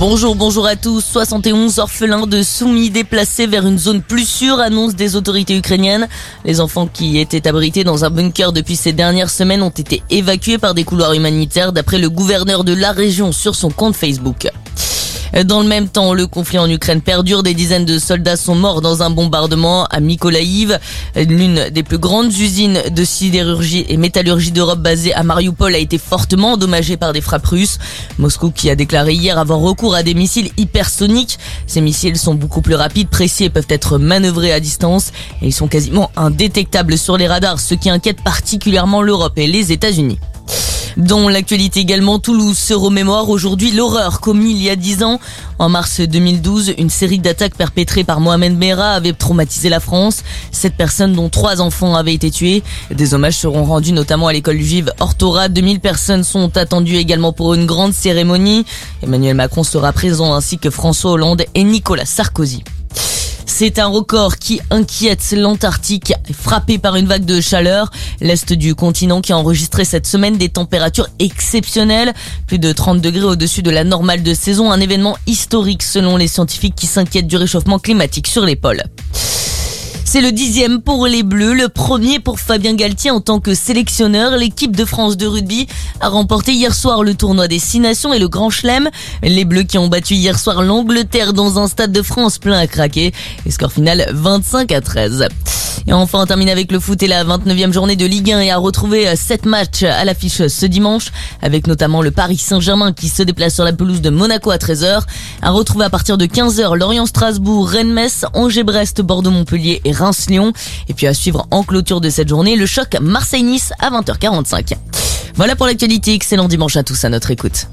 Bonjour, bonjour à tous. 71 orphelins de soumis déplacés vers une zone plus sûre, annonce des autorités ukrainiennes. Les enfants qui étaient abrités dans un bunker depuis ces dernières semaines ont été évacués par des couloirs humanitaires d'après le gouverneur de la région sur son compte Facebook. Dans le même temps, le conflit en Ukraine perdure. Des dizaines de soldats sont morts dans un bombardement à Mykolaïv, l'une des plus grandes usines de sidérurgie et métallurgie d'Europe basée à Mariupol a été fortement endommagée par des frappes russes. Moscou qui a déclaré hier avoir recours à des missiles hypersoniques. Ces missiles sont beaucoup plus rapides, précis et peuvent être manœuvrés à distance ils sont quasiment indétectables sur les radars, ce qui inquiète particulièrement l'Europe et les États-Unis. Dans l'actualité également, Toulouse se remémore aujourd'hui l'horreur commise il y a 10 ans. En mars 2012, une série d'attaques perpétrées par Mohamed Merah avait traumatisé la France. Sept personnes, dont trois enfants, avaient été tuées. Des hommages seront rendus notamment à l'école juive Ortora. 2000 personnes sont attendues également pour une grande cérémonie. Emmanuel Macron sera présent ainsi que François Hollande et Nicolas Sarkozy. C'est un record qui inquiète l'Antarctique, frappé par une vague de chaleur. L'Est du continent qui a enregistré cette semaine des températures exceptionnelles, plus de 30 degrés au-dessus de la normale de saison, un événement historique selon les scientifiques qui s'inquiètent du réchauffement climatique sur les pôles. C'est le dixième pour les Bleus, le premier pour Fabien Galtier en tant que sélectionneur. L'équipe de France de rugby a remporté hier soir le tournoi des Six Nations et le Grand Chelem. Les Bleus qui ont battu hier soir l'Angleterre dans un stade de France plein à craquer. Et score final 25 à 13. Et enfin, on termine avec le foot et la 29e journée de Ligue 1 et à retrouver 7 matchs à l'affiche ce dimanche, avec notamment le Paris Saint-Germain qui se déplace sur la pelouse de Monaco à 13h. À retrouver à partir de 15h Lorient-Strasbourg, Rennes-Metz, Angers-Brest, Bordeaux-Montpellier et Reims-Lyon. Et puis à suivre en clôture de cette journée, le choc Marseille-Nice à 20h45. Voilà pour l'actualité. Excellent dimanche à tous à notre écoute.